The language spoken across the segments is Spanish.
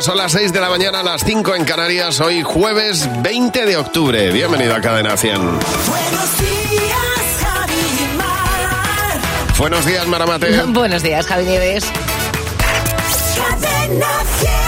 Son las 6 de la mañana, las 5 en Canarias, hoy jueves 20 de octubre. Bienvenido a Cadena 100. Buenos días, Javi y Mar. Buenos días, Maramate. Buenos días, Javi Nieves. Cadena 100.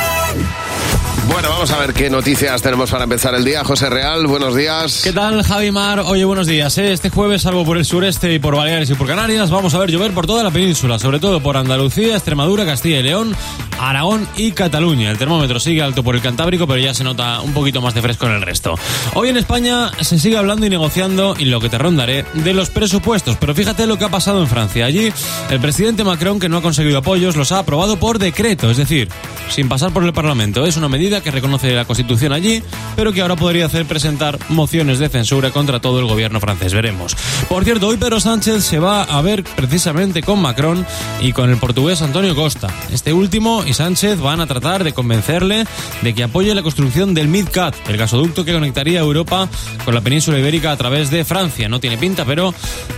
Bueno, vamos a ver qué noticias tenemos para empezar el día. José Real, buenos días. ¿Qué tal, Javi Mar? Oye, buenos días. ¿eh? Este jueves, salvo por el sureste y por Baleares y por Canarias, vamos a ver llover por toda la península, sobre todo por Andalucía, Extremadura, Castilla y León, Aragón y Cataluña. El termómetro sigue alto por el Cantábrico, pero ya se nota un poquito más de fresco en el resto. Hoy en España se sigue hablando y negociando, y lo que te rondaré, de los presupuestos. Pero fíjate lo que ha pasado en Francia. Allí, el presidente Macron, que no ha conseguido apoyos, los ha aprobado por decreto, es decir, sin pasar por el Parlamento. Es una medida que reconoce la Constitución allí, pero que ahora podría hacer presentar mociones de censura contra todo el gobierno francés. Veremos. Por cierto, hoy Pedro Sánchez se va a ver precisamente con Macron y con el portugués Antonio Costa. Este último y Sánchez van a tratar de convencerle de que apoye la construcción del MidCat, el gasoducto que conectaría Europa con la península ibérica a través de Francia. No tiene pinta, pero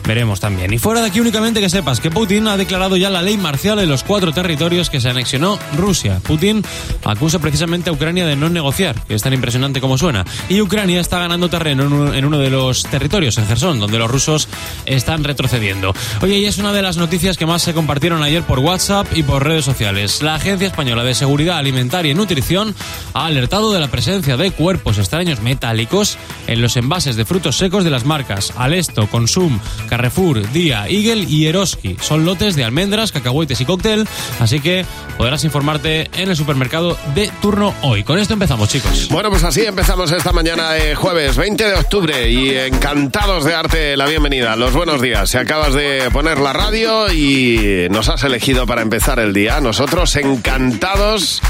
veremos también. Y fuera de aquí únicamente que sepas que Putin ha declarado ya la ley marcial en los cuatro territorios que se anexionó Rusia. Putin acusa precisamente a Ucrania de no negociar, que es tan impresionante como suena. Y Ucrania está ganando terreno en uno de los territorios, en Gerson, donde los rusos están retrocediendo. Oye, y es una de las noticias que más se compartieron ayer por WhatsApp y por redes sociales. La Agencia Española de Seguridad Alimentaria y Nutrición ha alertado de la presencia de cuerpos extraños metálicos en los envases de frutos secos de las marcas Alesto, Consum, Carrefour, Día, Eagle y Eroski. Son lotes de almendras, cacahuetes y cóctel, así que podrás informarte en el supermercado de turno hoy. Con esto empezamos, chicos. Bueno, pues así empezamos esta mañana de jueves 20 de octubre y encantados de darte la bienvenida. Los buenos días. Si acabas de poner la radio y nos has elegido para empezar el día, nosotros encantados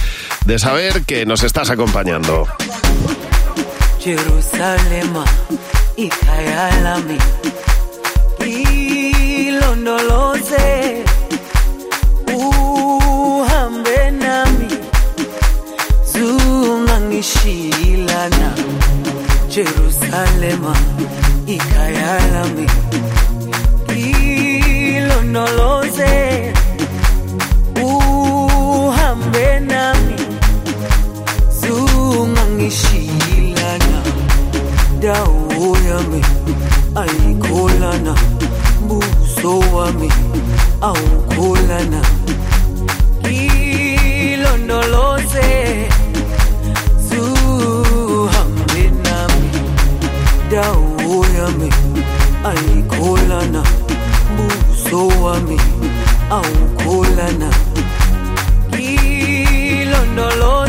de saber que nos estás acompañando. Jerusalema ikhaya zungangishilana Jerusalema ikhaya lami ilondoloze uhambe nami. Zungangishilana. Dawo yami ayikholana buso wami awukholana ilondoloze dawo yami ayikholana buso wami awukholana ilondoloze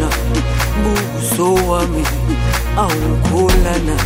ayikholana buso wami awukholana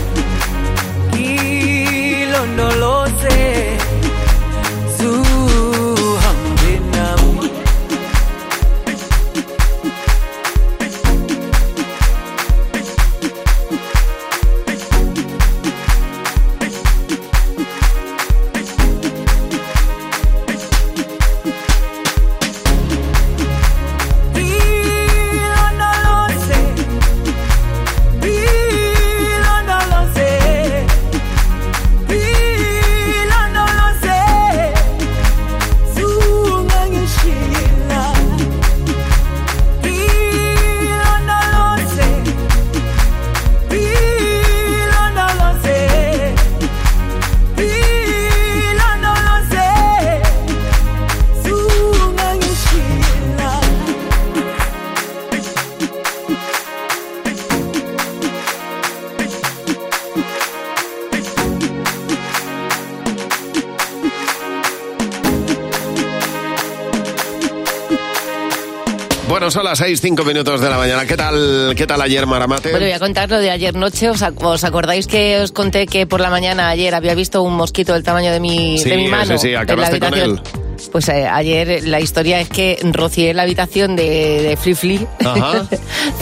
las seis, cinco minutos de la mañana. ¿Qué tal, qué tal ayer, Maramate? Bueno, voy a contar lo de ayer noche. ¿Os, ac- os acordáis que os conté que por la mañana ayer había visto un mosquito del tamaño de mi, Sí, de mi mano sí, sí, acabaste con habitación? Pues eh, ayer la historia es que rocié la habitación de, de Free Flea,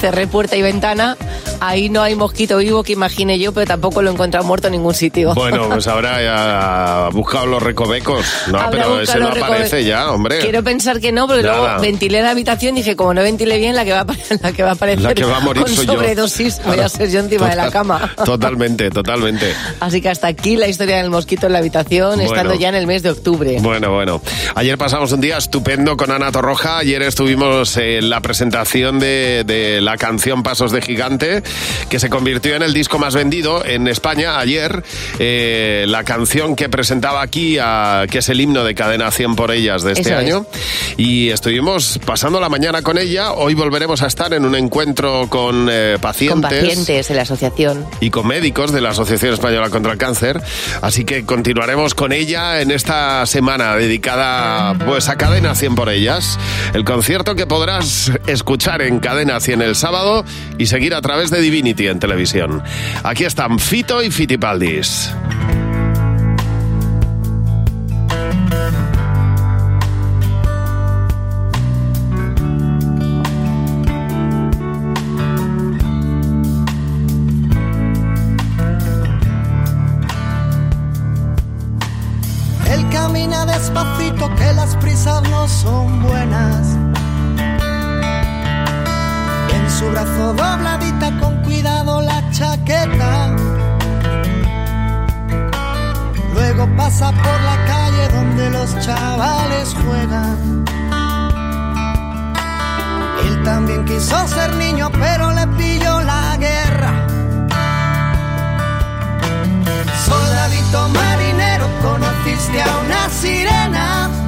cerré puerta y ventana. Ahí no hay mosquito vivo que imagine yo, pero tampoco lo he encontrado muerto en ningún sitio. Bueno, pues habrá ya buscado los recovecos. No, Habrá pero ese no aparece ya, hombre. Quiero pensar que no, pero Nada. luego ventilé la habitación y dije, como no ventilé bien, la que va a, la que va a aparecer La que va a morir con soy yo. sobredosis voy a ser yo encima de la cama. Totalmente, totalmente. Así que hasta aquí la historia del mosquito en la habitación, Bueno. estando ya en el mes de octubre. Bueno, bueno. Ayer pasamos un día estupendo con Ana Torroja. Ayer estuvimos en la presentación de, de la canción Pasos de Gigante, que se convirtió en el disco más vendido en España ayer. Eh, la canción que presentaba aquí, a- que es el himno de Cadena 100 por ellas de este Eso es. año. Y estuvimos pasando la mañana con ella. Hoy volveremos a estar en un encuentro con eh, pacientes. Con pacientes en la asociación. y con médicos de la Asociación Española contra el Cáncer. Así que continuaremos con ella en esta semana dedicada pues a Cadena 100 por ellas. El concierto que podrás escuchar en Cadena 100 el sábado y seguir a través de Divinity en televisión. Aquí están Fito y Fitipaldis. Él camina despacito que las prisas no son buenas. Su brazo dobladita con cuidado la chaqueta. Luego pasa por la calle donde los chavales juegan. Él también quiso ser niño pero le pilló la guerra. Soldadito marinero, conociste a una sirena.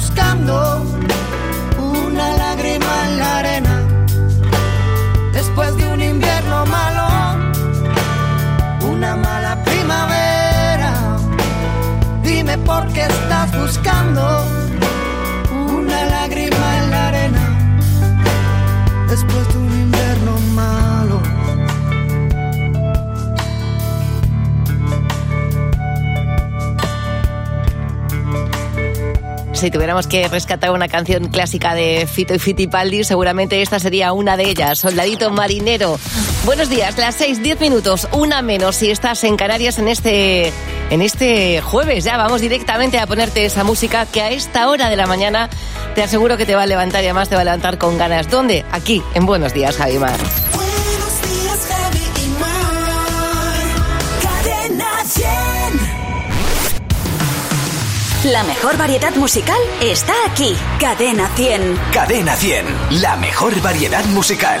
Buscando una lágrima en si tuviéramos que rescatar una canción clásica de Fito y Fitipaldi, seguramente esta sería una de ellas, Soldadito Marinero. Buenos días, las 6, 10 minutos, una menos si estás en Canarias en este, en este jueves. Ya vamos directamente a ponerte esa música que a esta hora de la mañana te aseguro que te va a levantar y además te va a levantar con ganas. ¿Dónde? Aquí, en Buenos Días, Javimar. La mejor variedad musical está aquí. Cadena 100. Cadena 100. La mejor variedad musical.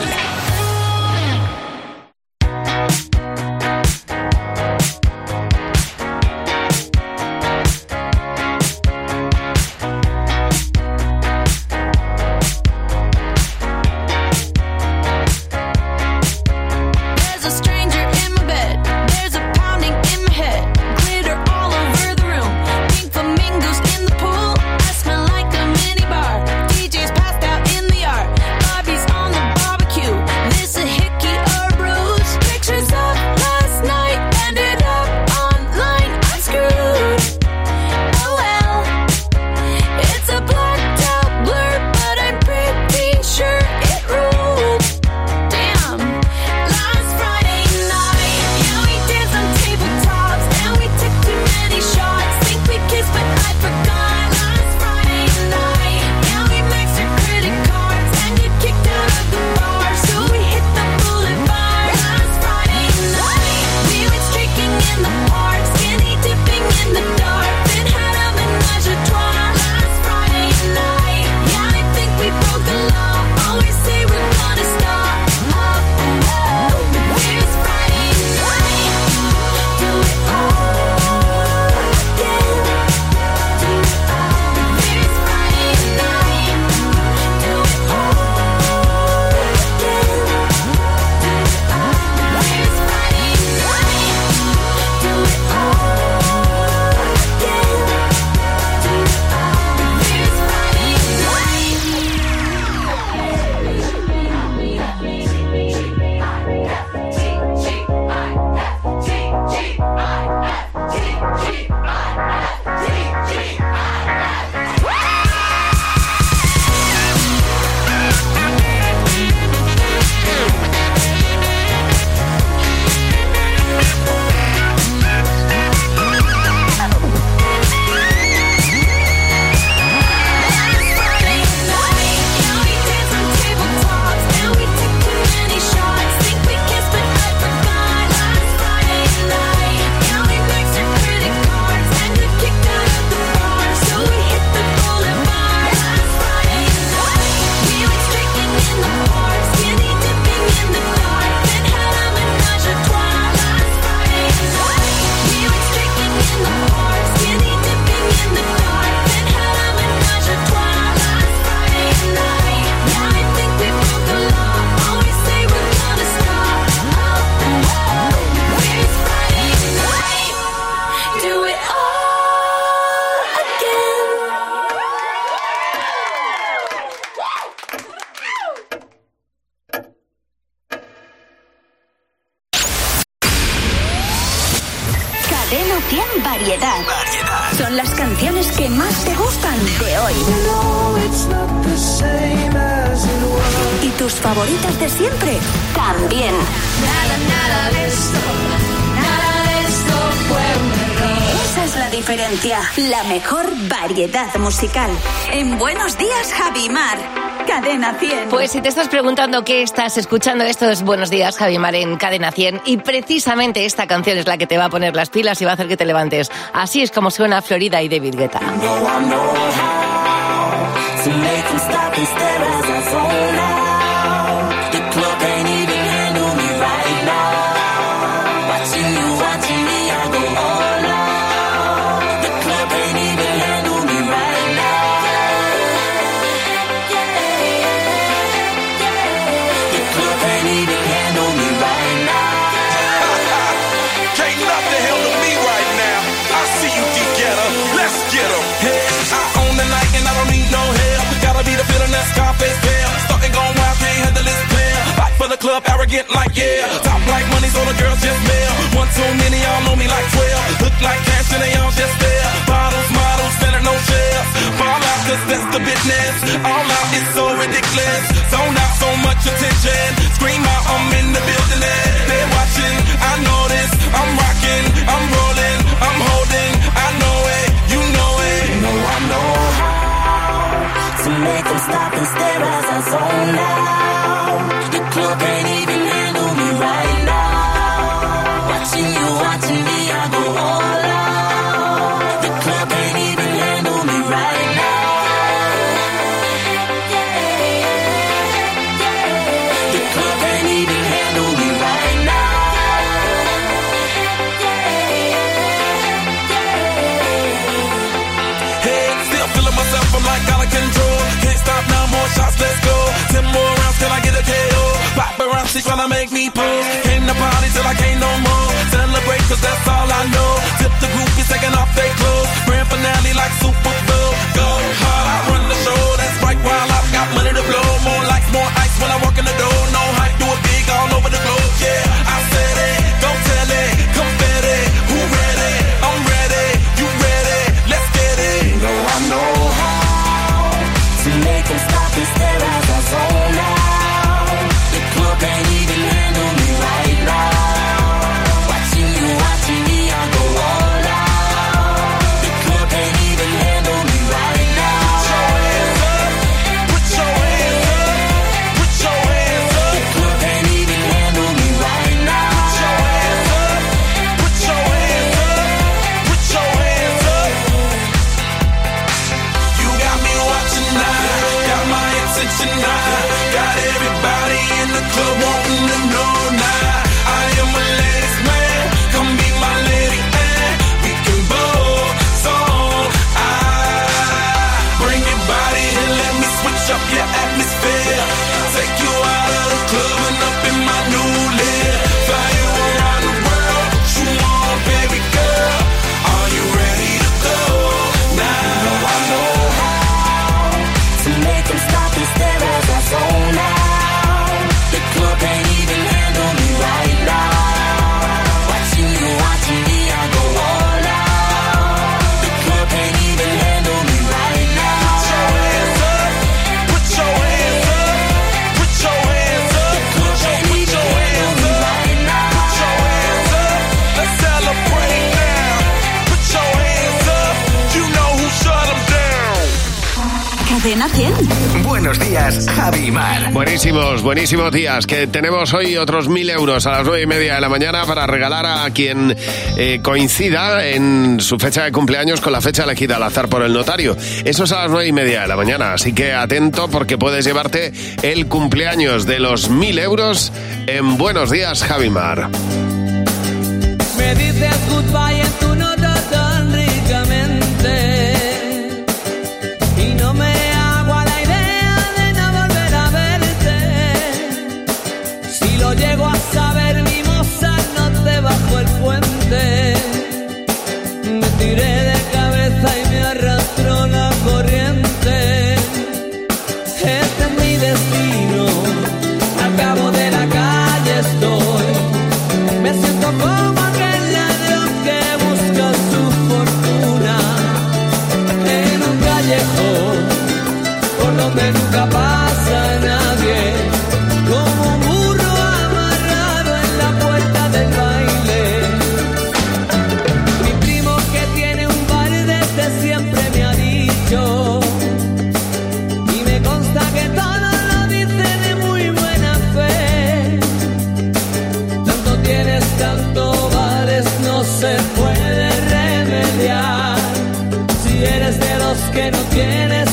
variedad musical. En Buenos Días, Javimar Cadena 100. Pues si te estás preguntando qué estás escuchando, esto es Buenos Días, Javimar en Cadena 100. Y precisamente esta canción es la que te va a poner las pilas y va a hacer que te levantes. Así es como suena Florida y David Guetta. No, arrogant like yeah. Top like money, so the girls just mail. One too many, y'all know me like 12. Look like cash and they all just there. Bottles, models, standing no chairs. Fall out, cause that's the business. All out is so ridiculous. Zone out, so much attention. Scream out, I'm in the building and they're watching. I know this, I'm rocking, I'm rolling, I'm holding. I know it, you know it. You know I know how to make them stop and stare as I zone out. The club can't Tryna make me pose. Came to party till I can't no more. Celebrate cause that's all I know. Tip the groupies taking off their clothes. Grand finale like Super Bowl. Go hard, I run the show. That's right, while I've got money to blow. More lights, more ice when I walk in the door. No hype, do it big all over the globe. Buenos días, Javi y Mar. Buenísimos, buenísimos días. Que tenemos hoy otros mil euros a las nueve y media de la mañana para regalar a quien eh, coincida en su fecha de cumpleaños con la fecha elegida al azar por el notario. Eso es a las nueve y media de la mañana. Así que atento porque puedes llevarte el cumpleaños de los mil euros en Buenos Días, Javimar. Me dices goodbye en tu donde nunca pasa nadie, como un burro amarrado en la puerta del baile. Mi primo que tiene un bar desde siempre me ha dicho, y me consta que todo lo dice de muy buena fe. Tanto tienes, tanto vales, no se puede remediar. Si eres de los que no tienes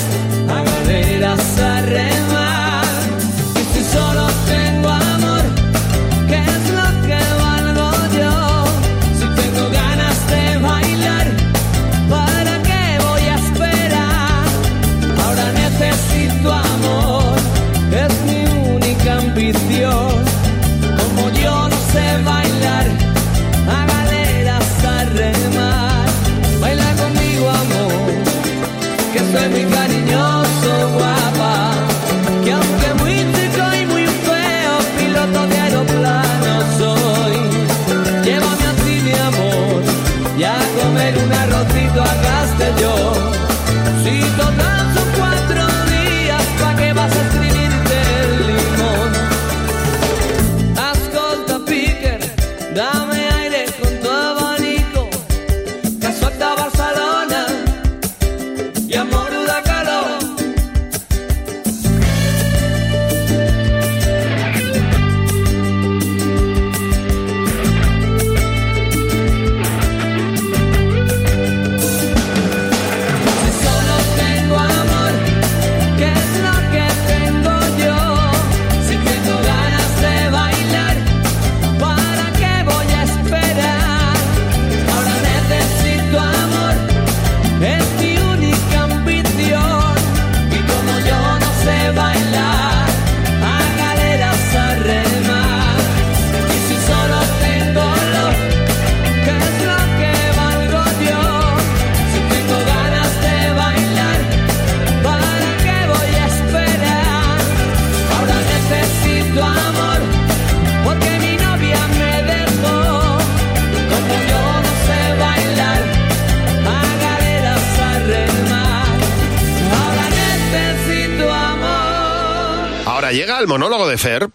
el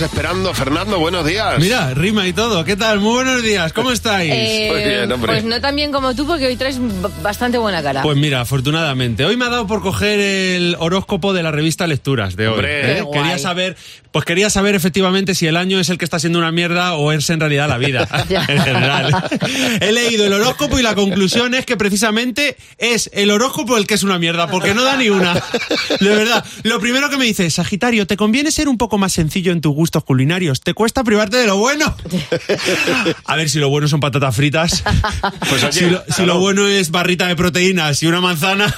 esperando, Fernando, buenos días. Mira, rima y todo. ¿Qué tal? Muy buenos días. ¿Cómo estáis? Eh, Muy bien, hombre. Pues no tan bien como tú, porque hoy traes bastante buena cara. Pues mira, afortunadamente. Hoy me ha dado por coger el horóscopo de la revista Lecturas de hoy. Hombre. ¿eh? Quería saber, pues quería saber efectivamente si el año es el que está siendo una mierda o es en realidad la vida. En general. He leído el horóscopo y la conclusión es que precisamente es el horóscopo el que es una mierda, porque no da ni una. De verdad. Lo primero que me dice, Sagitario, te conviene ser un poco más sencillo en tus gustos culinarios. Te cuesta privarte de lo bueno. A ver si lo bueno son patatas fritas. Pues oye, si, lo, si claro. lo bueno es barrita de proteínas y una manzana,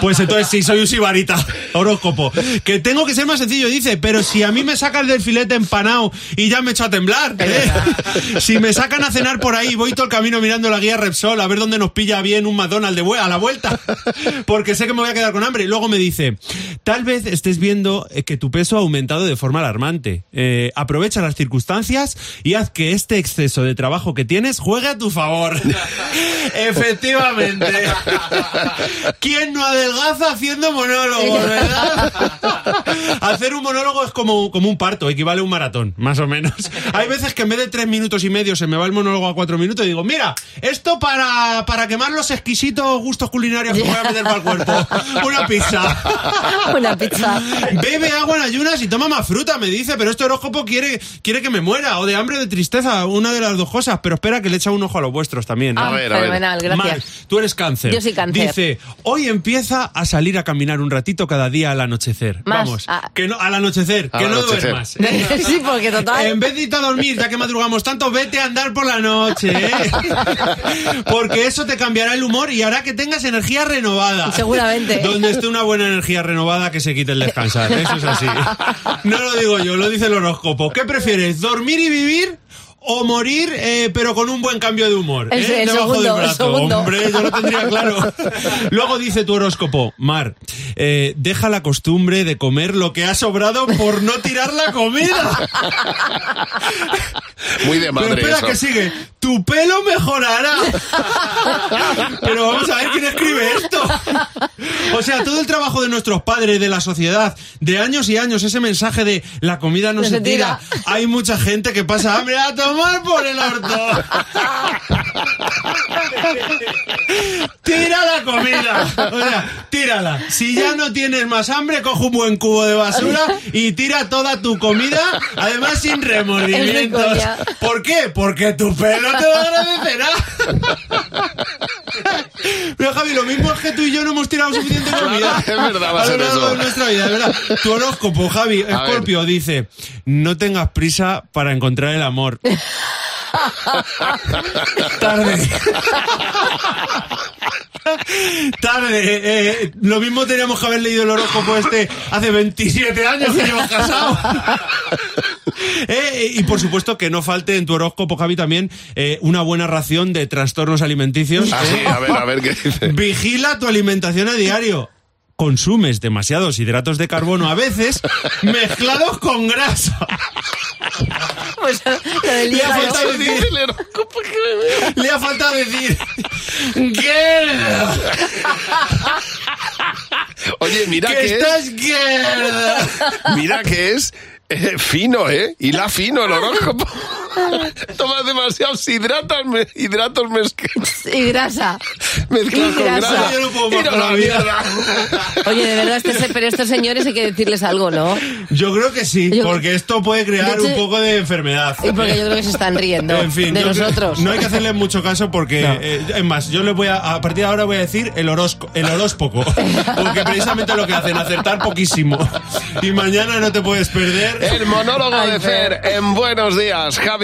pues entonces sí, soy un sibarita. Horóscopo. Que tengo que ser más sencillo, dice, pero si a mí me sacan del filete empanado y ya me echo a temblar. ¿eh? Si me sacan a cenar por ahí, voy todo el camino mirando la guía Repsol a ver dónde nos pilla bien un McDonald's de a la vuelta. Porque sé que me voy a quedar con hambre. Y luego me dice, tal vez estés viendo eh, que tu peso ha aumentado de forma alarmante. Eh, aprovecha las circunstancias y haz que este exceso de trabajo que tienes juegue a tu favor. Efectivamente. ¿Quién no adelgaza haciendo monólogos, verdad? Hacer un monólogo es como, como un parto, equivale a un maratón, más o menos. Hay veces que en vez de tres minutos y medio se me va el monólogo a cuatro minutos y digo, mira, esto para, para quemar los exquisitos gustos culinarios que voy a meter para el cuerpo. Una pizza. Una pizza. Bebe agua en ayunas y toma más fruta, me dice, pero este horóscopo quiere, quiere que me muera, o de hambre o de tristeza, una de las dos cosas, pero espera que le echa un ojo a los vuestros también. ¿eh? Ah, ver, a ver. gracias. Mar, tú eres cáncer. Yo soy cáncer. Dice, hoy empieza a salir a caminar un ratito cada día al anochecer. Más, Vamos, ah. que no, al anochecer, Al que no anochecer. duermas. sí, porque total. En vez de irte a dormir, ya que madrugamos tanto, vete a andar por la noche, ¿eh? Porque eso te cambiará el humor y hará que tengas energía renovada. Seguramente. Donde esté una buena energía renovada, que se quite el descansar. Eso es así. No lo digo yo, lo dice el horóscopo. ¿Qué prefieres, dormir y vivir? O morir, eh, pero con un buen cambio de humor. El- ¿eh? el Debajo segundo, del el brazo. segundo. Hombre, yo lo tendría claro. Luego dice tu horóscopo, Mar, eh, deja la costumbre de comer lo que ha sobrado por no tirar la comida. Muy de madre Pero espera eso. que sigue. Tu pelo mejorará. Pero vamos a ver quién escribe esto. O sea, todo el trabajo de nuestros padres, de la sociedad, de años y años, ese mensaje de la comida no, No se se tira. tira. Hay mucha gente que pasa hambre a tomar por el orto. Tira la comida. O sea, tírala. Si ya no tienes más hambre, coge un buen cubo de basura y tira toda tu comida, además sin remordimientos. ¿Por qué? Porque tu pelo te lo agradecerá. Pero Javi, lo mismo es que tú y yo no hemos tirado suficiente comida. Es verdad, va a ser eso. de nuestra vida, verdad. Tu horóscopo, Javi. Escorpio, dice, no tengas prisa para encontrar el amor. Tarde. Tarde. eh, lo mismo teníamos que haber leído el horóscopo este hace 27 años que llevas casado. Eh, y por supuesto que no falte en tu horóscopo, Javi, también eh, una buena ración de trastornos alimenticios. Ah, sí, Eh, a ver, a ver qué dice. Vigila tu alimentación a diario. Consumes demasiados hidratos de carbono a veces mezclados con grasa. Pues lo del Le ha faltado decir, le ha faltado decir que, Oye, mira que que, estás es, mira que es eh, fino, ¿eh? Y la fino el horóscopo. Tomas demasiados hidratos, me- hidratos mezclados Y grasa. mezclados Y con grasa. grasa. Yo no puedo más la mierda. Oye, de verdad, este, pero estos señores hay que decirles algo, ¿no? Yo creo que sí, Yo- porque esto puede crear hecho- un poco de enfermedad. Y porque yo creo que se están riendo En fin, de yo creo- nosotros. no hay que hacerle mucho caso porque, eh, es más, yo les voy a, a partir de ahora voy a decir el horóscopo, el horóscopo, porque precisamente lo que hacen, acertar poquísimo. Y mañana no te puedes perder. El monólogo Ay, de Fer en Buenos Días, Javi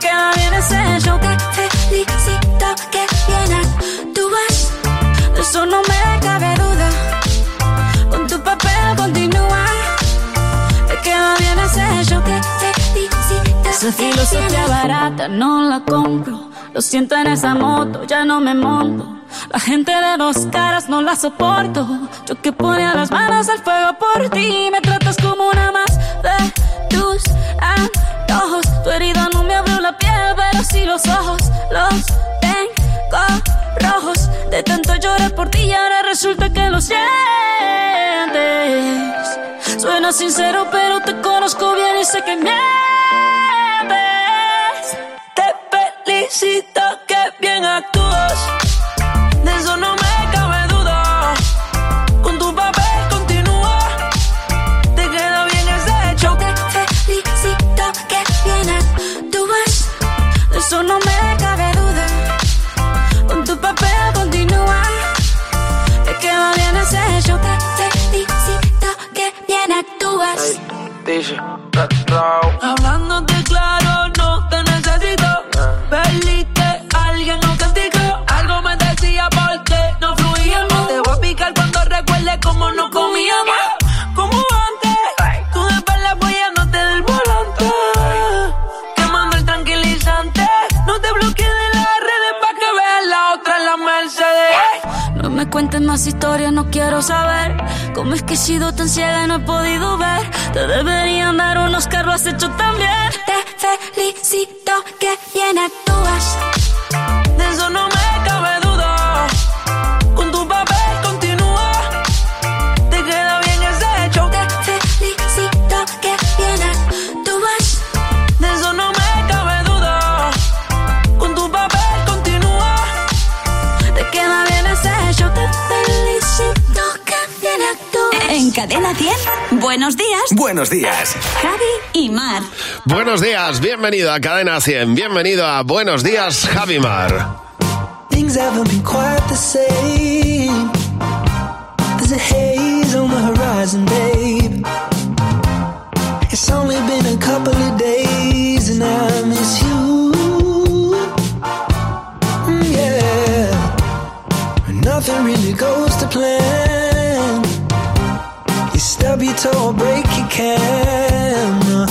queda bien ese show te felicito que bien actúas de eso no me cabe duda con tu papel continúa te queda bien ese show te felicito esa filosofía barata no la compro lo siento en esa moto ya no me monto la gente de dos caras no la soporto. Yo que ponía las manos al fuego por ti. Me tratas como una más de tus amigos antojos. Tu herida no me abrió la piel, pero sí los ojos. Los tengo rojos. De tanto llorar por ti y ahora resulta que lo sientes. Suena sincero, pero te conozco bien y sé que mientes. Te felicito que bien actúas. De eso no Hablándote claro, cuentes más historias, no quiero saber cómo es que he sido tan ciega y no he podido ver. Te deberían dar un Oscar, lo has hecho tan bien. Te felicito que bien actúas. Cadena 100, buenos días. Buenos días. Javi y Mar. Buenos días, bienvenido a Cadena 100, bienvenido a Buenos Días, Javimar. Things haven't been quite the same. There's a haze on the horizon, babe. It's only been a couple of days and I miss you. Mm, yeah. Nothing really goes to plan. Stub your toe or break your camera.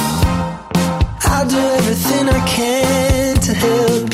I'll do everything I can to help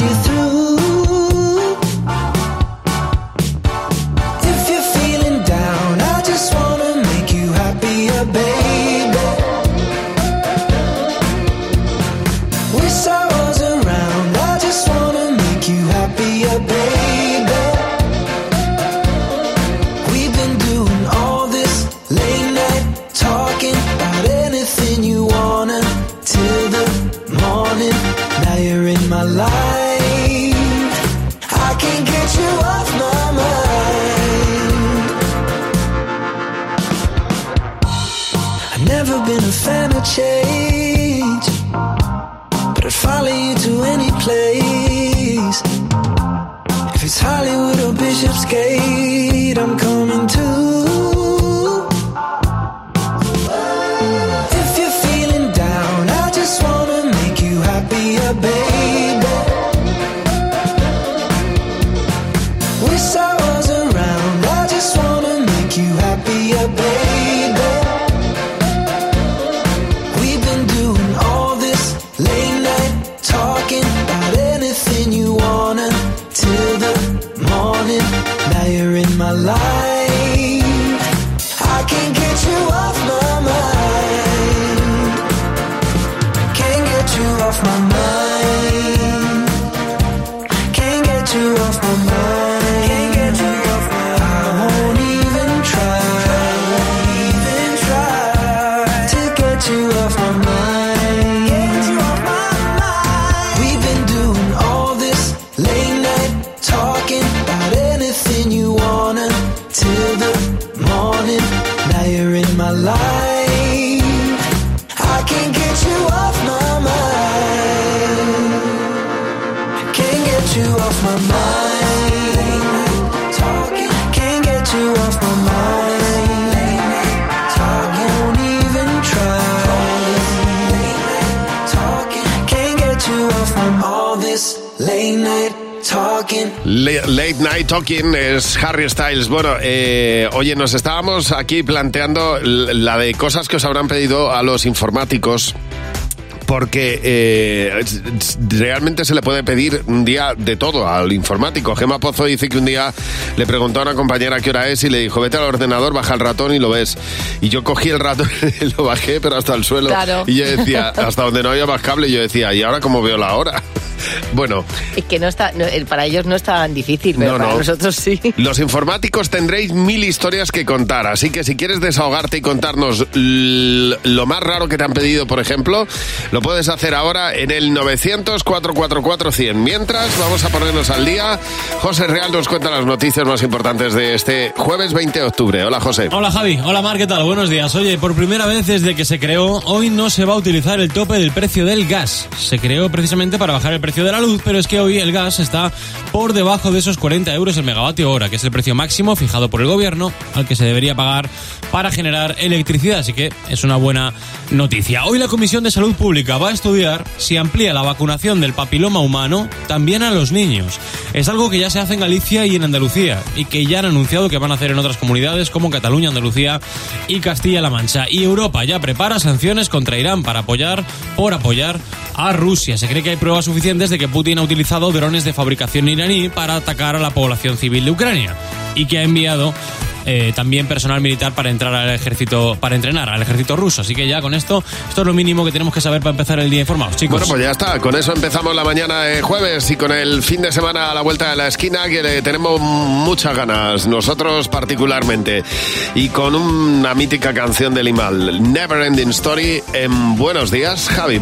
Talking es Harry Styles. Bueno, eh, oye, nos estábamos aquí planteando la de cosas que os habrán pedido a los informáticos porque eh, realmente se le puede pedir un día de todo al informático. Gema Pozo dice que un día le preguntó a una compañera qué hora es y le dijo, vete al ordenador, baja el ratón y lo ves. Y yo cogí el ratón y lo bajé, pero hasta el suelo. Claro. Y yo decía, hasta donde no había más cable, yo decía, ¿y ahora cómo veo la hora? Bueno, Es que no está, no, para ellos no es tan difícil, pero No, para no. nosotros sí. Los informáticos tendréis mil historias que contar, así que si quieres desahogarte y contarnos lo más raro que te han pedido, por ejemplo, lo puedes hacer ahora en el 900-444-100. Mientras, vamos a ponernos al día. José Real nos cuenta las noticias más importantes de este jueves 20 de octubre. Hola, José. Hola Javi, hola Mar, ¿qué tal? Buenos días. Oye, por primera vez desde que se creó, hoy no se va a utilizar el tope del precio del gas. Se creó precisamente para bajar el precio de la luz, pero es que hoy el gas está por debajo de esos 40 euros el megavatio hora, que es el precio máximo fijado por el gobierno al que se debería pagar para generar electricidad, así que es una buena noticia. Hoy la Comisión de Salud Pública va a estudiar si amplía la vacunación del papiloma humano también a los niños. Es algo que ya se hace en Galicia y en Andalucía y que ya han anunciado que van a hacer en otras comunidades como Cataluña, Andalucía y Castilla-La Mancha. Y Europa ya prepara sanciones contra Irán para apoyar, por apoyar a Rusia. Se cree que hay pruebas suficientes de que Putin ha utilizado drones de fabricación iraní para atacar a la población civil de Ucrania y que ha enviado eh, también personal militar para entrar al ejército, para entrenar al ejército ruso. Así que ya con esto, esto es lo mínimo que tenemos que saber para empezar el día informados, chicos. Bueno, pues ya está. Con eso empezamos la mañana de jueves y con el fin de semana a la vuelta de la esquina que le tenemos muchas ganas, nosotros particularmente. Y con una mítica canción de Limal, Never Ending Story, en Buenos Días, Javi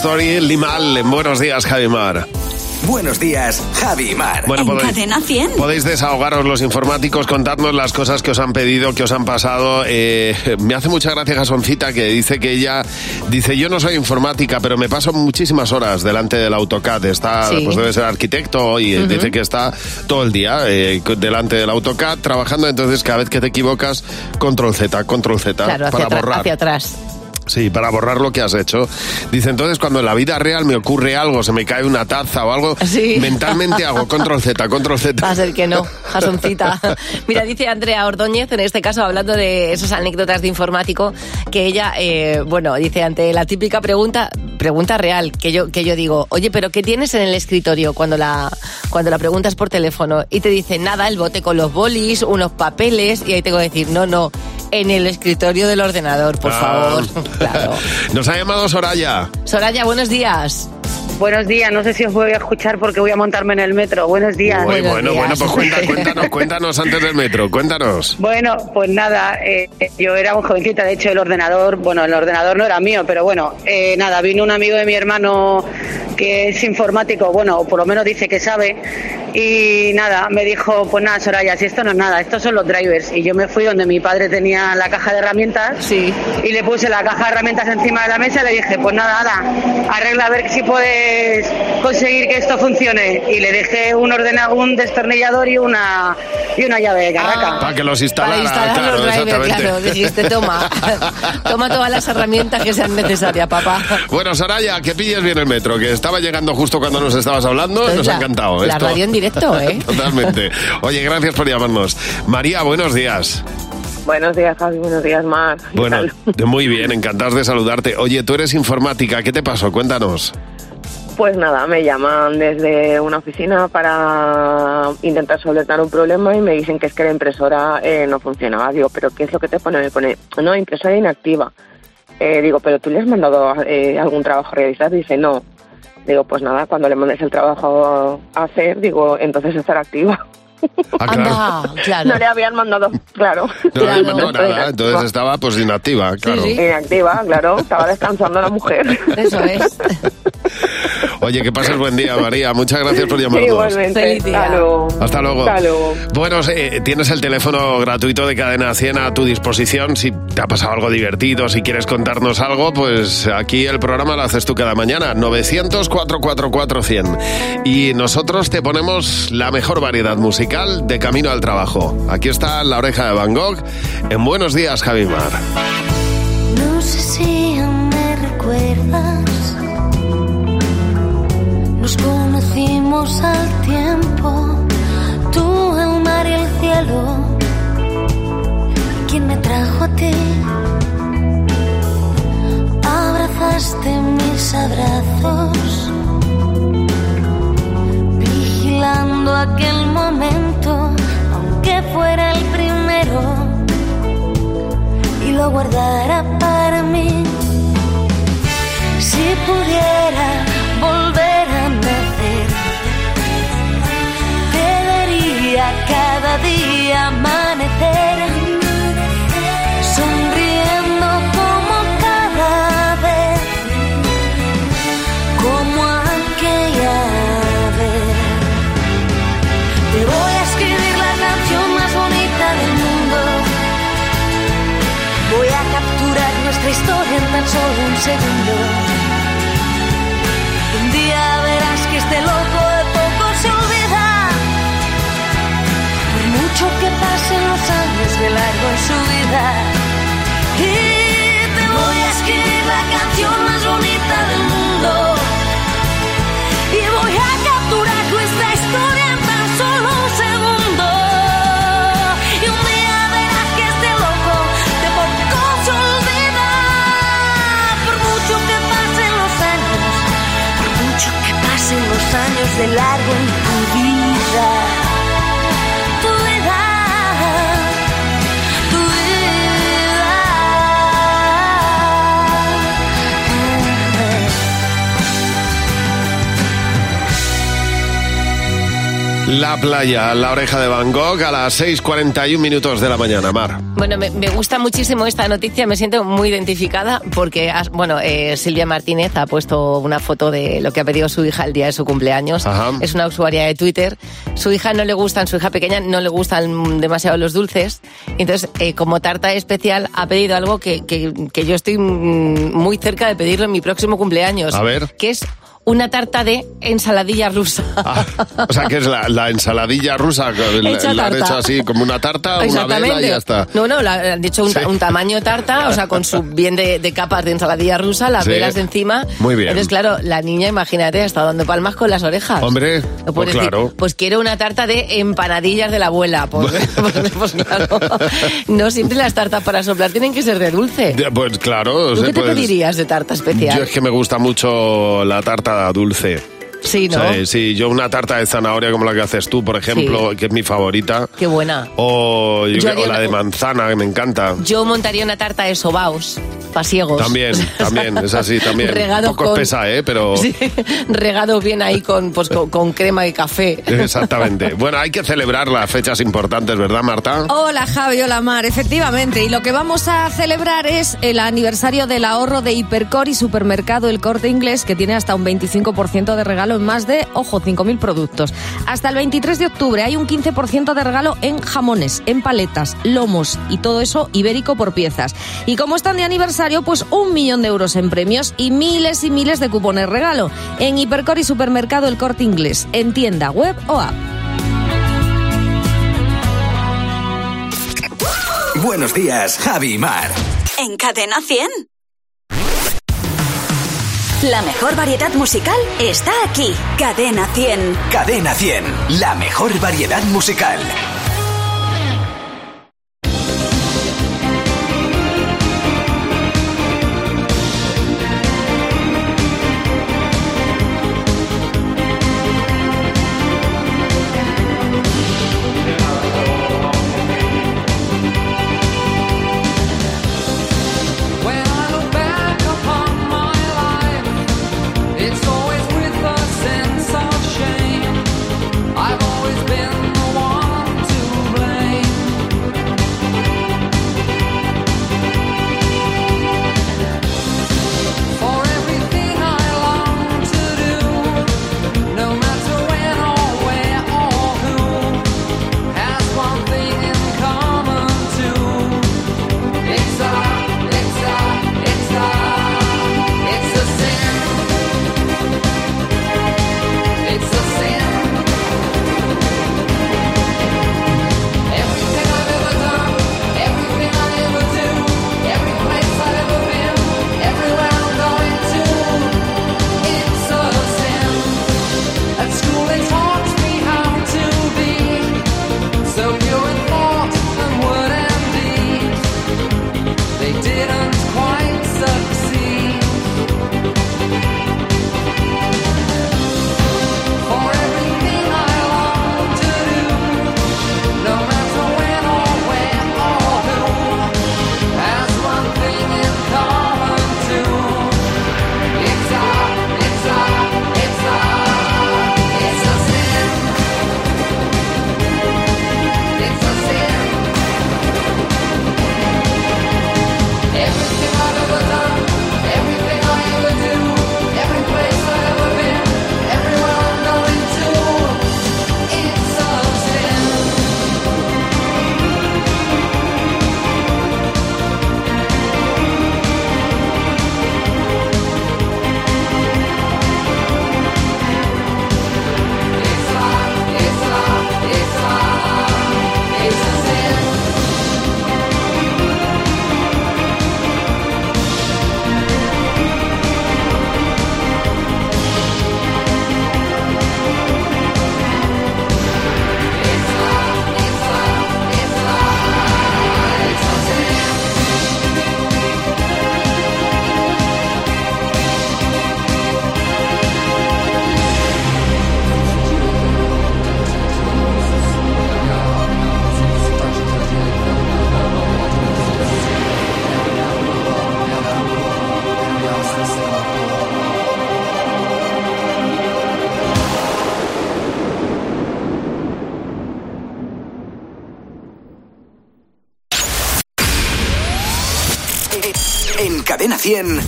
Story, Limal, en Buenos Días, Javi Mar. Buenos días, Javi Mar. Bueno, podéis, Cadena 100. podéis desahogaros los informáticos, contarnos las cosas que os han pedido, que os han pasado. Eh, me hace mucha gracia Gasoncita que dice que ella, dice, yo no soy informática, pero me paso muchísimas horas delante del AutoCAD. Está, Sí. pues debe ser arquitecto y dice que está todo el día eh, delante del AutoCAD trabajando. Entonces, cada vez que te equivocas, control Z, control Z Claro, hacia, para atrás- borrar. hacia atrás. Sí, para borrar lo que has hecho. Dice, entonces cuando en la vida real me ocurre algo, se me cae una taza o algo, Sí. mentalmente hago control Z, control Z. Va a ser que no, Jasoncita. Mira, dice Andrea Ordóñez, en este caso, hablando de esas anécdotas de informático, que ella, eh, bueno, dice, ante la típica pregunta, pregunta real, que yo, que yo digo, oye, pero ¿qué tienes en el escritorio cuando la, cuando la preguntas por teléfono? Y te dice, nada, el bote con los bolis, unos papeles, y ahí tengo que decir, no, no, en el escritorio del ordenador, por Ah. favor. Claro. Nos ha llamado Soraya. Soraya, buenos días. Buenos días, no sé si os voy a escuchar porque voy a montarme en el metro. Buenos días. Uy, bueno, bueno, pues cuenta- cuéntanos, cuéntanos antes del metro, cuéntanos. Bueno, pues nada, eh, yo era un jovencita, de hecho el ordenador, bueno, el ordenador no era mío, pero bueno, eh, nada, vino un amigo de mi hermano que es informático, bueno, o por lo menos dice que sabe, y nada, me dijo, pues nada, Soraya, si esto no es nada, estos son los drivers, y yo me fui donde mi padre tenía la caja de herramientas, y le puse la caja de herramientas encima de la mesa y le dije, pues nada, Ada, arregla a ver si puedes conseguir que esto funcione, y le dejé un ordena un destornillador y una, y una llave de carraca. Para que los Para instalara, instalar claro, los drivers, claro, dijiste, toma, toma todas las herramientas que sean necesarias, papá. Bueno, Soraya, que pilles bien el metro, que estaba llegando justo cuando nos estabas hablando, Entonces, nos la- ha encantado. la esto. radio en directo, ¿eh? Totalmente. Oye, gracias por llamarnos. María, buenos días. Buenos días, Javi. Buenos días, Mar. ¿Qué Bueno, muy bien, encantados de saludarte. Oye, tú eres informática, ¿qué te pasó? Cuéntanos. Pues nada, me llaman desde una oficina para intentar solventar un problema y me dicen que es que la impresora eh, no funcionaba. Digo, ¿pero qué es lo que te pone? Me pone, no, impresora inactiva. Eh, digo, ¿pero tú le has mandado eh, algún trabajo a realizar? Dice, no. Digo, pues nada, cuando le mandes el trabajo a hacer, digo, entonces estará activa. Ah, claro. No le habían mandado, claro. No le mandó Estoy nada, entonces estaba pues inactiva, claro. Inactiva, claro. Estaba descansando la mujer. Eso es. Oye, que pases buen día, María. Muchas gracias por llamarnos. Igualmente. Hasta luego. Hasta luego. Hasta luego. Bueno, eh, tienes el teléfono gratuito de Cadena 100 a tu disposición. Si te ha pasado algo divertido, si quieres contarnos algo, pues aquí el programa lo haces tú cada mañana. 900-444-100. Y nosotros te ponemos la mejor variedad musical de camino al trabajo. Aquí está La Oreja de Van Gogh. En Buenos Días, Javi Mar. No sé si me recuerdas. Nos conocimos al tiempo. Tú, el mar y el cielo. ¿Quién me trajo a ti? Abrazaste mis abrazos. Vigilando aquel momento, aunque fuera el primero y lo guardara para mí. Si pudiera segundo. Un día verás que este loco de poco se olvida. Por mucho que pasen los años de largo en su de largo en La playa, la oreja de Van Gogh a las 6.41 minutos de la mañana, Mar. Bueno, me, me gusta muchísimo esta noticia, me siento muy identificada porque, has- bueno, eh, Silvia Martínez ha puesto una foto de lo que ha pedido su hija el día de su cumpleaños. Ajá. Es una usuaria de Twitter. Su hija no le gustan, su hija pequeña no le gustan demasiado los dulces. Entonces, eh, como tarta especial, ha pedido algo que, que- que yo estoy mm, muy cerca de pedirlo en mi próximo cumpleaños. A ver. Que es una tarta de ensaladilla rusa. O sea, que es la, la ensaladilla rusa, la, la han hecho así como una tarta, una vela y ya está. No, no, la- han dicho un, ta- Sí. un tamaño tarta, o sea, con su bien de, de capas de ensaladilla rusa, las Sí. velas de encima. Muy bien. Entonces, claro, la niña, imagínate, está dando palmas con las orejas. Hombre, pues decir, claro. pues quiero una tarta de empanadillas de la abuela. Pues, pues- pues claro, no siempre las tartas para soplar tienen que ser de dulce. Pues claro, ¿Tú se qué te pedirías de tarta especial? Yo es que me gusta mucho la tarta dulce. Sí, ¿no? Sí, sí, yo una tarta de zanahoria como la que haces tú, por ejemplo, que es mi favorita. Qué buena. O, yo Yo creo- haría o la una- de manzana, que me encanta. Yo montaría una tarta de sobaos, pasiegos. También, también, es así, también. Regado Un poco con- espesa, ¿eh? Pero... Sí, regado bien ahí con, pues, con, con crema y café. Exactamente. Bueno, hay que celebrar las fechas importantes, ¿verdad, Marta? Hola Javi, hola Mar, efectivamente. Y lo que vamos a celebrar es el aniversario del ahorro de Hipercor y Supermercado El Corte Inglés, que tiene hasta un 25% de regalo en más de, ojo, 5.000 productos. Hasta el 23 de octubre hay un 15% de regalo en jamones, en paletas, lomos y todo eso ibérico por piezas. Y como están de aniversario, pues un millón de euros en premios y miles y miles de cupones regalo en Hipercor y Supermercado El Corte Inglés, en tienda web o app. Buenos días, Javi y Mar. En Cadena 100. La mejor variedad musical está aquí. Cadena 100. Cadena 100, la mejor variedad musical.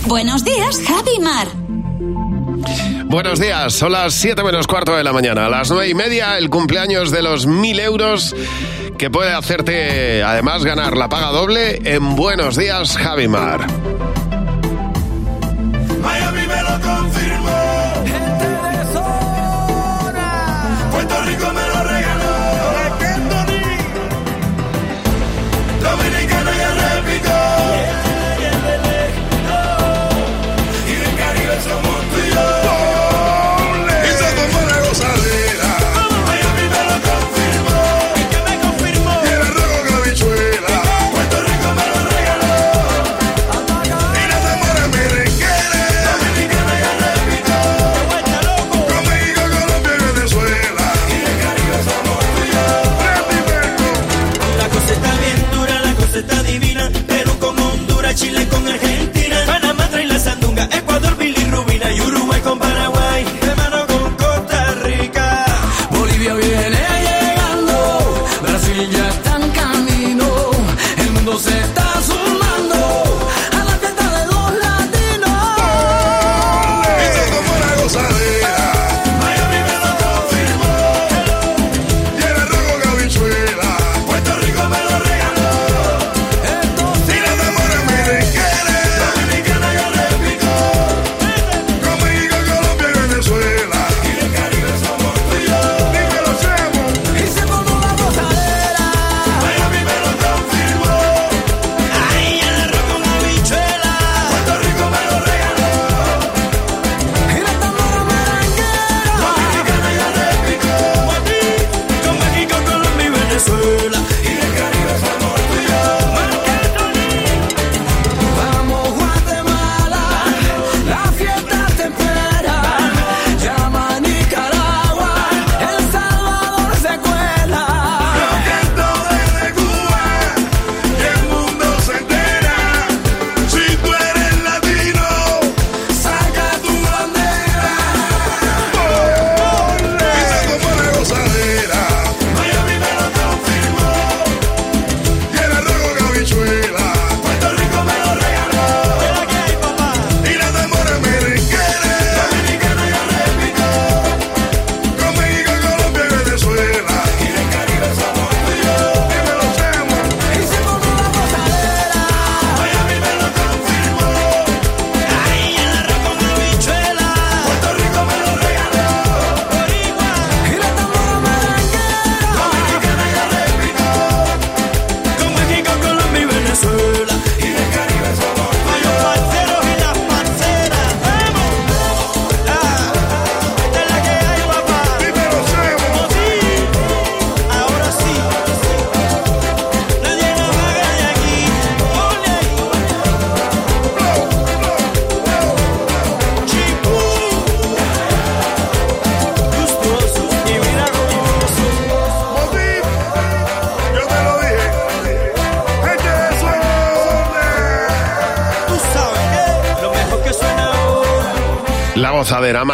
Buenos días, Javi Mar. Buenos días, son las 7 menos cuarto de la mañana. A las 9 y media, el cumpleaños de los 1000 euros que puede hacerte además ganar la paga doble en Buenos días, Javimar. Miami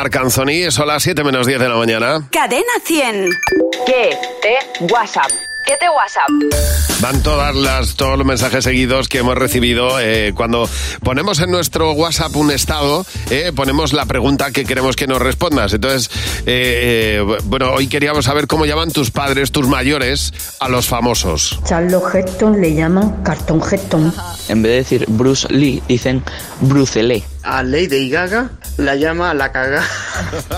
Marc Anthony, son las 7 menos 10 de la mañana. Cadena 100. ¿Qué te WhatsApp? ¿Qué te WhatsApp? Van todas las, todos los mensajes seguidos que hemos recibido. eh, cuando ponemos en nuestro WhatsApp un estado, eh, ponemos la pregunta que queremos que nos respondas. Entonces, eh, eh, bueno, hoy queríamos saber cómo llaman tus padres, tus mayores, a los famosos. Charles Heston le llaman cartón Heston. En vez de decir Bruce Lee, dicen Bruce Lee. A Lady Gaga la llama la caga.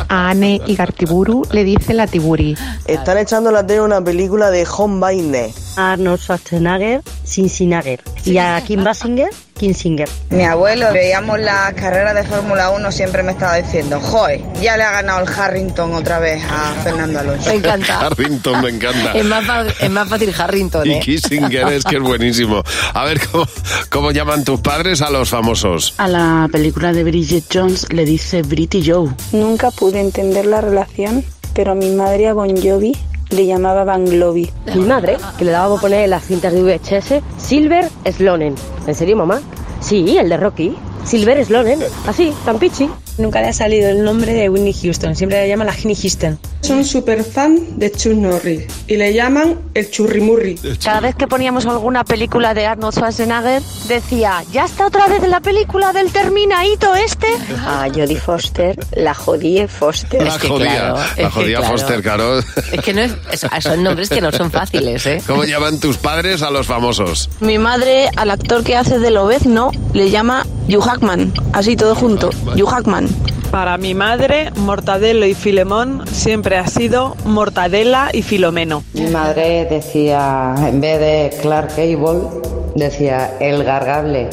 A Anne y Gartiburu le dice la tiburi. Están echando la tele una película de Home Baine. A Arnold Schwarzenegger, Cincinnager. Y a Kim Basinger, Kinsinger. Mi abuelo, veíamos las carreras de Fórmula 1, siempre me estaba diciendo, joder, ya le ha ganado el Harrington otra vez a Fernando Alonso. Me encanta. Harrington, me encanta. Es más, fa- es más fácil Harrington, Y ¿eh? Kissinger es que es buenísimo. A ver, ¿cómo, cómo llaman tus padres a los famosos? A la película de Bridget Jones le dice Britty Joe. Nunca pude entender la relación, pero mi madre a Bon Jovi le llamaba Van Globy. Mi madre, que le daba por poner las cintas de VHS, Silver Slonen. ¿En serio, mamá? Sí, el de Rocky. Silver Slonen. Así, tan pichi. Nunca le ha salido el nombre de Whitney Houston, siempre la llama la Ginny Houston. Son súper fan de Chuck Norris y le llaman el churrimurri. Cada vez que poníamos alguna película de Arnold Schwarzenegger, decía, ¿ya está otra vez la película del Terminaito este? A Jodie Foster, la jodie Foster. La jodía, la jodía Foster, claro. Es que no es, es- son nombres que no son fáciles, ¿eh? ¿Cómo llaman tus padres a los famosos? Mi madre al actor que hace de Lobezno le llama Hugh Hackman, así todo junto, Hugh Hackman. Para mi madre, Mortadelo y Filemón siempre ha sido Mortadela y Filomeno. Mi madre decía, en vez de Clark Gable, decía el gargable.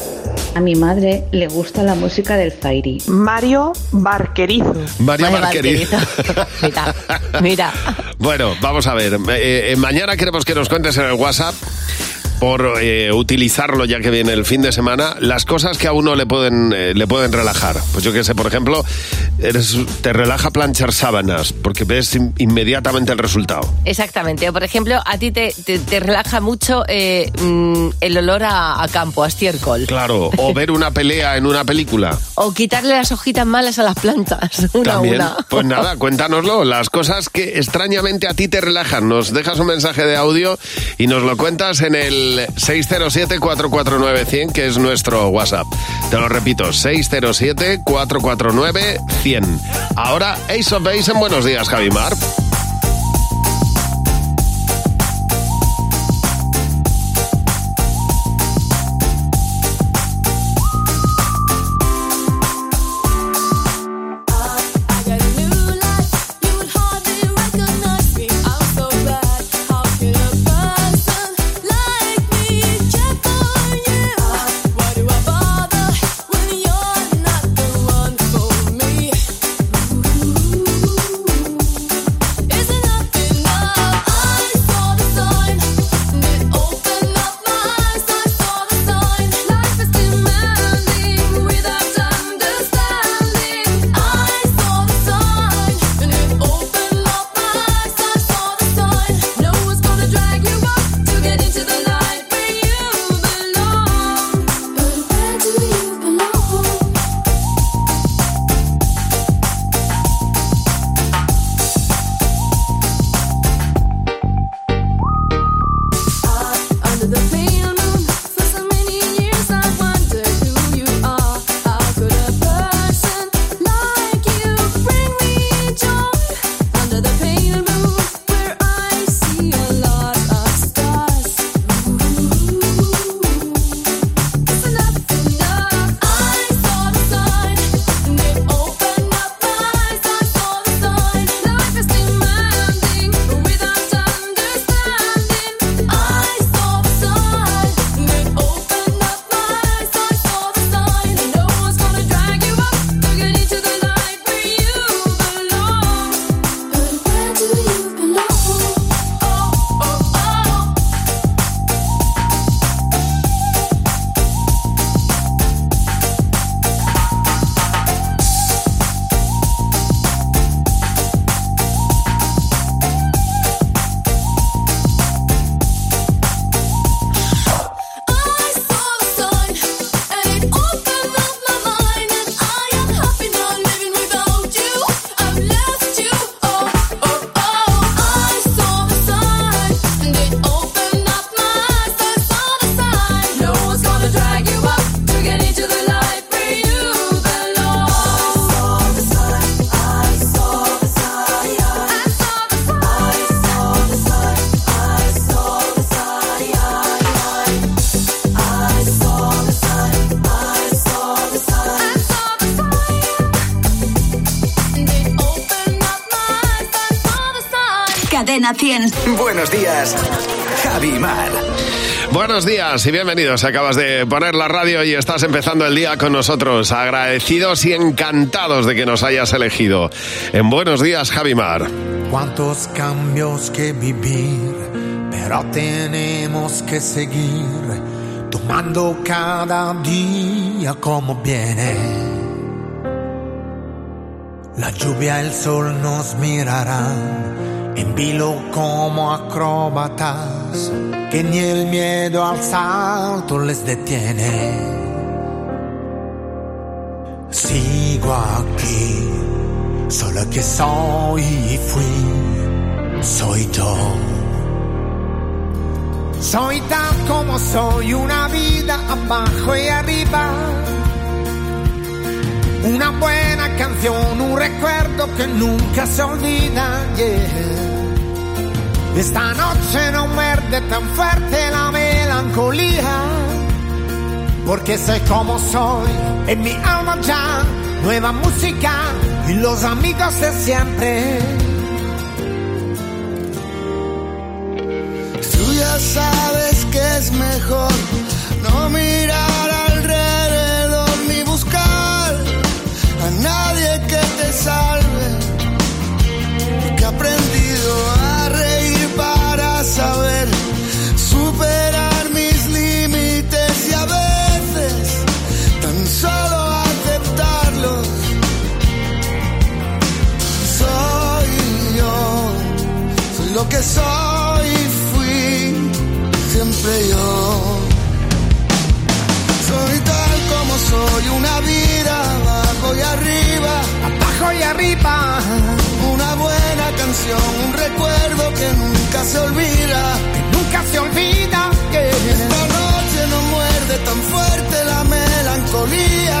A mi madre le gusta la música del Fairy. Mario Barquerizo. María Marqueriz. Mira, mira. Bueno, vamos a ver. Eh, eh, mañana queremos que nos cuentes en el WhatsApp por eh, utilizarlo ya que viene el fin de semana, las cosas que a uno le pueden, eh, le pueden relajar. Pues yo que sé, por ejemplo, eres, te relaja planchar sábanas porque ves in- inmediatamente el resultado. Exactamente. O, por ejemplo, a ti te, te- te relaja mucho eh, mm, el olor a, a campo, a estiércol. Claro, o ver una pelea en una película. O quitarle las hojitas malas a las plantas, una También, a una. pues nada, cuéntanoslo, las cosas que extrañamente a ti te relajan. Nos dejas un mensaje de audio y nos lo cuentas en el 607-449-100, que es nuestro WhatsApp. Te lo repito, 607-449-100. Ahora, Ace of Base en Buenos Días, Javimar. Cadena 100. Buenos días, Javi Mar. Buenos días y bienvenidos. Acabas de poner la radio y estás empezando el día con nosotros. Agradecidos y encantados de que nos hayas elegido. En Buenos días, Javimar. Cuántos cambios que vivir, pero tenemos que seguir tomando cada día como viene. La lluvia, el sol nos mirarán en vilo como acróbatas, que ni el miedo al salto les detiene. Sigo aquí, solo que soy y fui, soy yo. Soy tal como soy, una vida abajo y arriba. Una buena canción, un recuerdo que nunca se olvida. yeah. Esta noche no muerde tan fuerte la melancolía, porque sé cómo soy, en mi alma ya, nueva música y los amigos de siempre. Tú ya sabes que es mejor no mirar salve. Porque he aprendido a reír para saber superar mis límites y a veces tan solo aceptarlos. Soy yo, soy lo que soy y fui siempre yo. Soy tal como soy, una vida abajo y arriba, abajo y arriba. Una buena canción, un recuerdo que nunca se olvida, que nunca se olvida. que Esta noche no muerde tan fuerte la melancolía,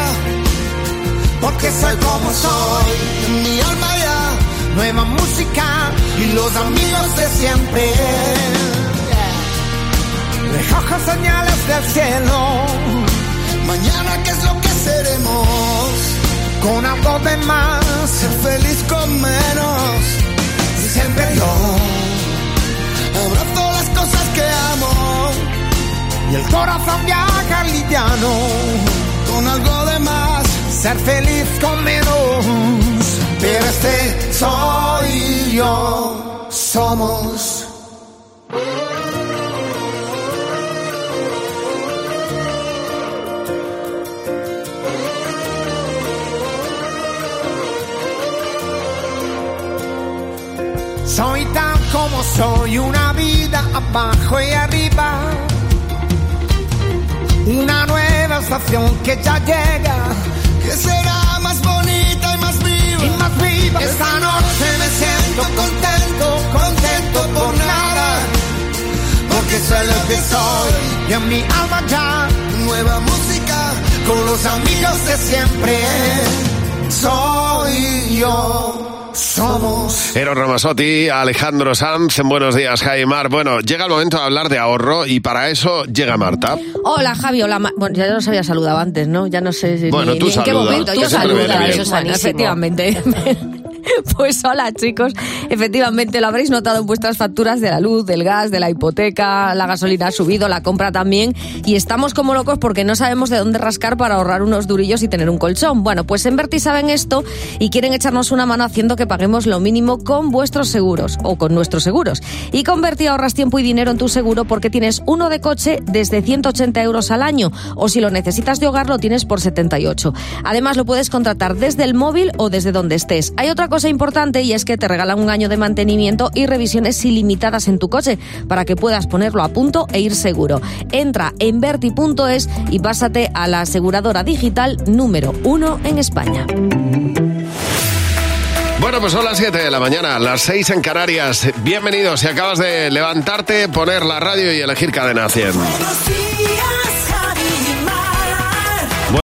porque soy como soy, en mi alma ya, nueva música y los amigos de siempre. Recojo señales del cielo. Mañana qué es lo que seremos, con algo de más, ser feliz con menos, siempre yo. Abrazo las cosas que amo y el corazón viaja liviano, con algo de más, ser feliz con menos. Pero este soy yo, somos. Soy, una vida abajo y arriba. Una nueva estación que ya llega, que será más bonita y más viva. Y más viva. Esta noche me siento contento, contento por nada. Porque soy lo que soy y en mi alma ya. Nueva música con los amigos de siempre. Soy yo. Somos. Eros Ramasotti, Alejandro Sanz, en Buenos Días, Jaimar. Bueno, llega el momento de hablar de ahorro y para eso llega Marta. Hola, Javi, hola. Ma- Bueno, ya nos había saludado antes, ¿no? Ya no sé si- Bueno, ni, tú ni en qué saluda, momento. que Yo saludo, eso efectivamente. Pues hola chicos, efectivamente lo habréis notado en vuestras facturas de la luz, del gas, de la hipoteca, la gasolina ha subido, la compra también y estamos como locos porque no sabemos de dónde rascar para ahorrar unos durillos y tener un colchón. Bueno, pues en Berti saben esto y quieren echarnos una mano haciendo que paguemos lo mínimo con vuestros seguros o con nuestros seguros. Y con Berti ahorras tiempo y dinero en tu seguro porque tienes uno de coche desde 180 euros al año o si lo necesitas de hogar lo tienes por 78. Además lo puedes contratar desde el móvil o desde donde estés. Hay otra cosa importante y es que te regalan un año de mantenimiento y revisiones ilimitadas en tu coche para que puedas ponerlo a punto e ir seguro. Entra en verti.es y pásate a la aseguradora digital número uno en España. Bueno, pues son las 7 de la mañana, las 6 en Canarias. Bienvenidos, si acabas de levantarte, poner la radio y elegir Cadena 100. Buenos días,